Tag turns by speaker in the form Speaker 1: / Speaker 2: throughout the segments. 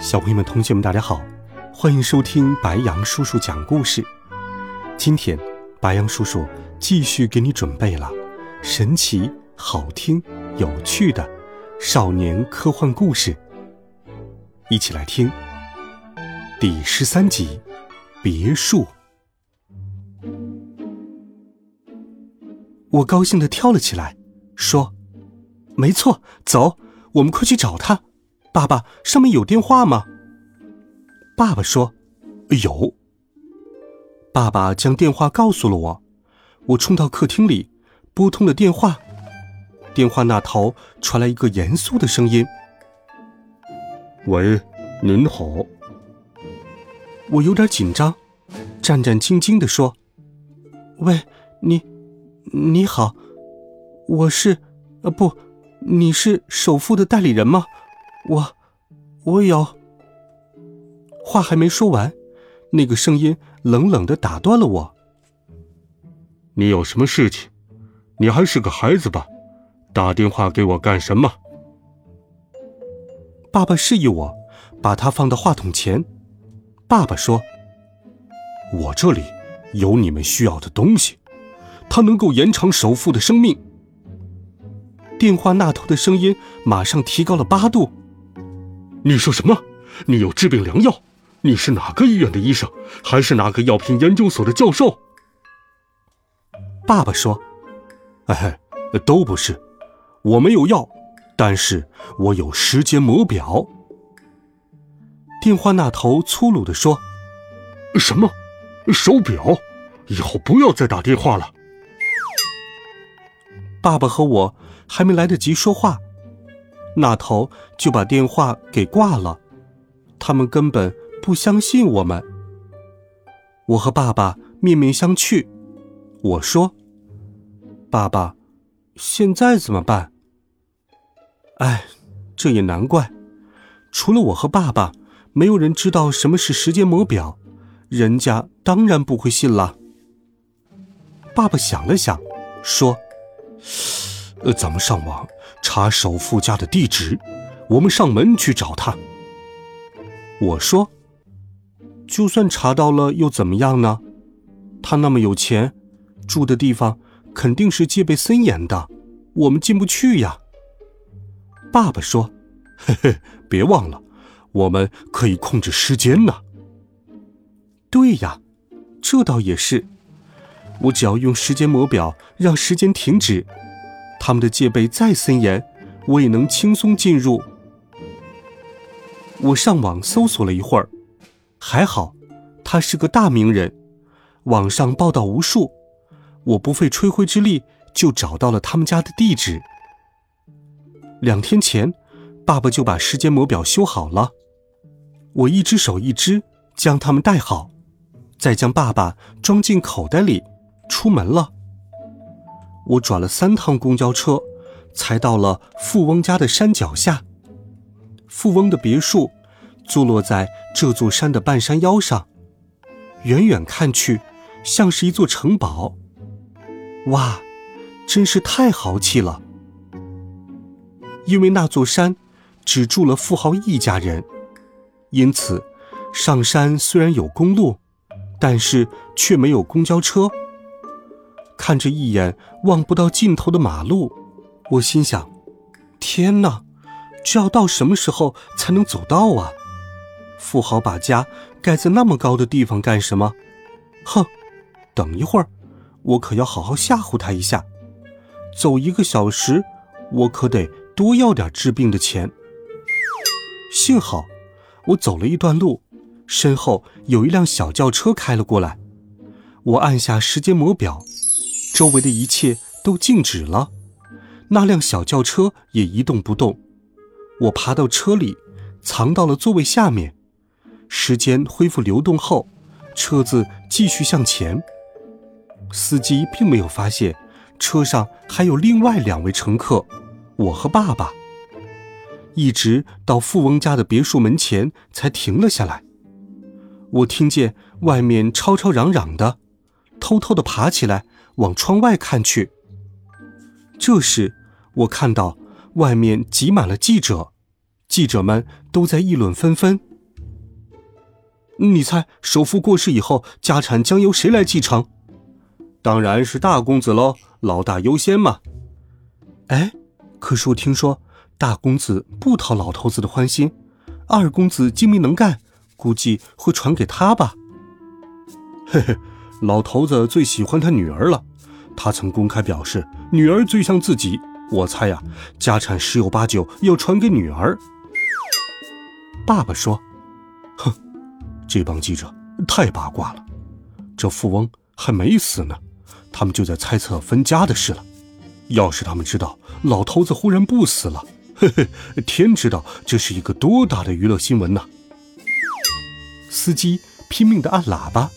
Speaker 1: 小朋友们、同学们，大家好，欢迎收听白羊叔叔讲故事。今天，白羊叔叔继续给你准备了神奇、好听、有趣的少年科幻故事，一起来听第十三集《别墅》。我高兴的跳了起来，说：“没错，走，我们快去找他。”爸爸，上面有电话吗？爸爸说：“有。”爸爸将电话告诉了我。我冲到客厅里，拨通了电话。电话那头传来一个严肃的声音：“
Speaker 2: 喂，您好。”
Speaker 1: 我有点紧张，战战兢兢的说：“喂，你，你好，我是……呃，不，你是首富的代理人吗？”我，我有。话还没说完，那个声音冷冷的打断了我。
Speaker 2: 你有什么事情？你还是个孩子吧？打电话给我干什么？
Speaker 1: 爸爸示意我把它放到话筒前。爸爸说：“
Speaker 2: 我这里有你们需要的东西，它能够延长首富的生命。”
Speaker 1: 电话那头的声音马上提高了八度。
Speaker 2: 你说什么？你有治病良药？你是哪个医院的医生，还是哪个药品研究所的教授？
Speaker 1: 爸爸说：“
Speaker 2: 哎，都不是，我没有药，但是我有时间魔表。”
Speaker 1: 电话那头粗鲁的说：“
Speaker 2: 什么？手表？以后不要再打电话了。”
Speaker 1: 爸爸和我还没来得及说话。那头就把电话给挂了，他们根本不相信我们。我和爸爸面面相觑，我说：“爸爸，现在怎么办？”哎，这也难怪，除了我和爸爸，没有人知道什么是时间魔表，人家当然不会信了。爸爸想了想，说：“
Speaker 2: 呃，咱们上网。”查首富家的地址，我们上门去找他。
Speaker 1: 我说：“就算查到了又怎么样呢？他那么有钱，住的地方肯定是戒备森严的，我们进不去呀。”爸爸说：“
Speaker 2: 嘿嘿，别忘了，我们可以控制时间呢。”
Speaker 1: 对呀，这倒也是。我只要用时间魔表让时间停止。他们的戒备再森严，我也能轻松进入。我上网搜索了一会儿，还好，他是个大名人，网上报道无数，我不费吹灰之力就找到了他们家的地址。两天前，爸爸就把时间魔表修好了，我一只手一只将它们戴好，再将爸爸装进口袋里，出门了。我转了三趟公交车，才到了富翁家的山脚下。富翁的别墅坐落在这座山的半山腰上，远远看去像是一座城堡。哇，真是太豪气了！因为那座山只住了富豪一家人，因此上山虽然有公路，但是却没有公交车。看着一眼望不到尽头的马路，我心想：“天哪，这要到什么时候才能走到啊？富豪把家盖在那么高的地方干什么？哼，等一会儿，我可要好好吓唬他一下。走一个小时，我可得多要点治病的钱。”幸好，我走了一段路，身后有一辆小轿车开了过来，我按下时间魔表。周围的一切都静止了，那辆小轿车也一动不动。我爬到车里，藏到了座位下面，时间恢复流动后，车子继续向前。司机并没有发现车上还有另外两位乘客，我和爸爸。一直到富翁家的别墅门前才停了下来。我听见外面吵吵嚷嚷的，偷偷的爬起来往窗外看去。这时，我看到外面挤满了记者，记者们都在议论纷纷。你猜，首富过世以后，家产将由谁来继承？当然是大公子喽，老大优先嘛。哎，可是我听说。大公子不讨老头子的欢心，二公子精明能干，估计会传给他吧。嘿嘿，老头子最喜欢他女儿了，他曾公开表示女儿最像自己。我猜呀，家产十有八九要传给女儿。爸爸说：“哼，这帮记者太八卦了，这富翁还没死呢，他们就在猜测分家的事了。要是他们知道老头子忽然不死了。”嘿嘿，天知道这是一个多大的娱乐新闻呐！司机拼命的按喇叭，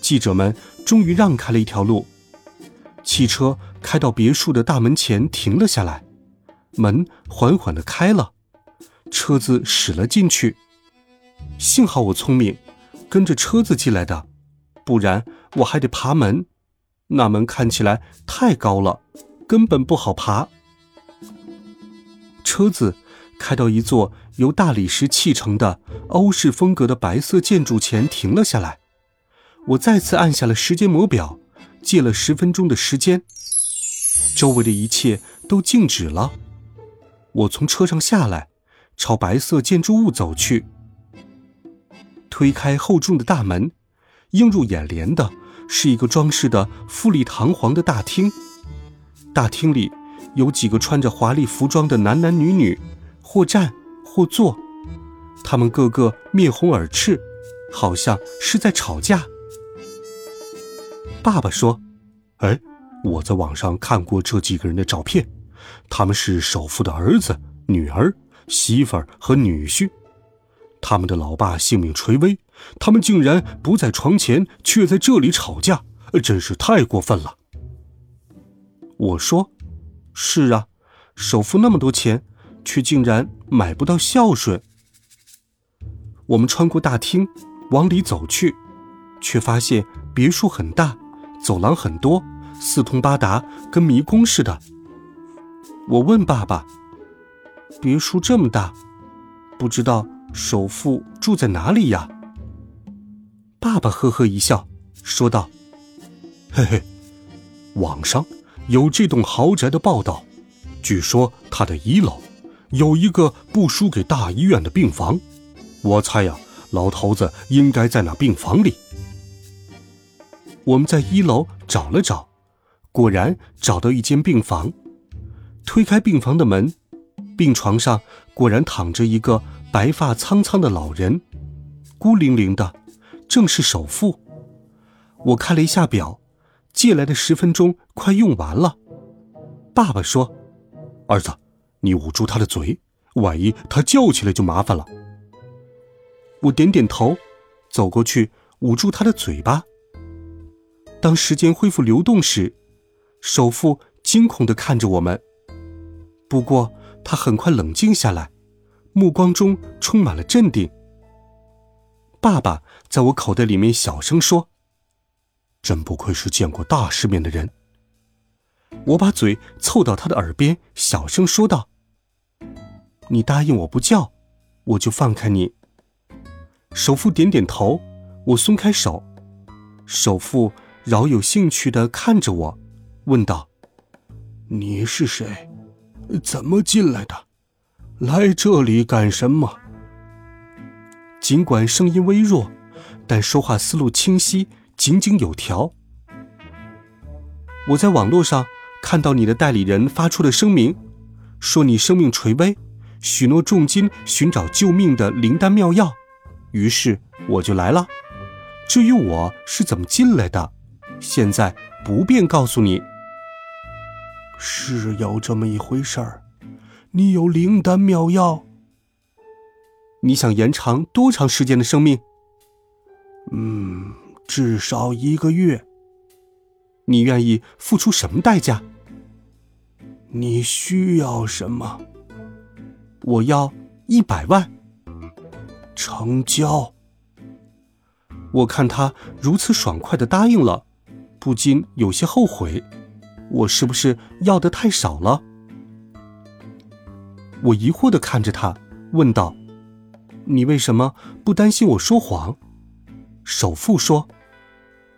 Speaker 1: 记者们终于让开了一条路。汽车开到别墅的大门前停了下来，门缓缓的开了，车子驶了进去。幸好我聪明，跟着车子进来的，不然我还得爬门。那门看起来太高了，根本不好爬。车子开到一座由大理石砌成的欧式风格的白色建筑前停了下来。我再次按下了时间魔表，借了十分钟的时间。周围的一切都静止了。我从车上下来，朝白色建筑物走去。推开厚重的大门，映入眼帘的是一个装饰的富丽堂皇的大厅。大厅里。有几个穿着华丽服装的男男女女，或站或坐，他们个个面红耳赤，好像是在吵架。爸爸说：“哎，我在网上看过这几个人的照片，他们是首富的儿子、女儿、媳妇儿和女婿。他们的老爸性命垂危，他们竟然不在床前，却在这里吵架，真是太过分了。”我说。是啊，首付那么多钱，却竟然买不到孝顺。我们穿过大厅，往里走去，却发现别墅很大，走廊很多，四通八达，跟迷宫似的。我问爸爸：“别墅这么大，不知道首富住在哪里呀？”爸爸呵呵一笑，说道：“嘿嘿，网上。”有这栋豪宅的报道，据说他的一楼有一个不输给大医院的病房。我猜呀，老头子应该在那病房里。我们在一楼找了找，果然找到一间病房。推开病房的门，病床上果然躺着一个白发苍苍的老人，孤零零的，正是首富。我看了一下表。借来的十分钟快用完了，爸爸说：“儿子，你捂住他的嘴，万一他叫起来就麻烦了。”我点点头，走过去捂住他的嘴巴。当时间恢复流动时，首富惊恐的看着我们，不过他很快冷静下来，目光中充满了镇定。爸爸在我口袋里面小声说。真不愧是见过大世面的人。我把嘴凑到他的耳边，小声说道：“你答应我不叫，我就放开你。”首富点点头，我松开手。首富饶有兴趣的看着我，问道：“你是谁？怎么进来的？来这里干什么？”尽管声音微弱，但说话思路清晰。井井有条。我在网络上看到你的代理人发出的声明，说你生命垂危，许诺重金寻找救命的灵丹妙药，于是我就来了。至于我是怎么进来的，现在不便告诉你。是有这么一回事儿，你有灵丹妙药？你想延长多长时间的生命？
Speaker 2: 嗯，至少一个月。
Speaker 1: 你愿意付出什么代价？
Speaker 2: 你需要什么？
Speaker 1: 我要一百万。
Speaker 2: 成交。
Speaker 1: 我看他如此爽快的答应了，不禁有些后悔，我是不是要的太少了？我疑惑的看着他，问道：“你为什么不担心我说谎？”首富说：“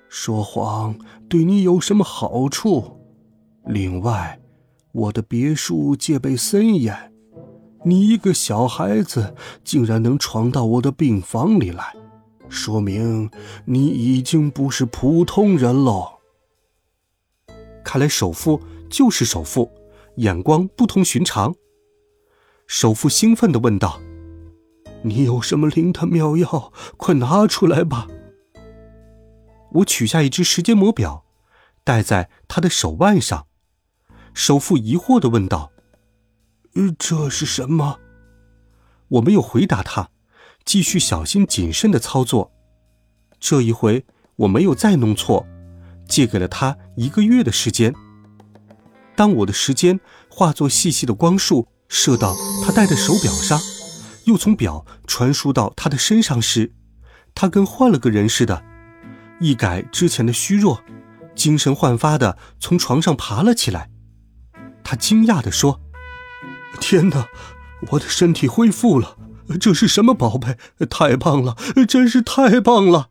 Speaker 2: 说谎对你有什么好处？另外，我的别墅戒备森严。”你一个小孩子竟然能闯到我的病房里来，说明你已经不是普通人喽。
Speaker 1: 看来首富就是首富，眼光不同寻常。首富兴奋地问道：“
Speaker 2: 你有什么灵丹妙药？快拿出来吧！”
Speaker 1: 我取下一只时间魔表，戴在他的手腕上。首富疑惑地问道。
Speaker 2: 呃这是什么？
Speaker 1: 我没有回答他，继续小心谨慎的操作。这一回我没有再弄错，借给了他一个月的时间。当我的时间化作细细的光束，射到他戴的手表上，又从表传输到他的身上时，他跟换了个人似的，一改之前的虚弱，精神焕发的从床上爬了起来。他惊讶地说。
Speaker 2: 天哪，我的身体恢复了！这是什么宝贝？太棒了，真是太棒了！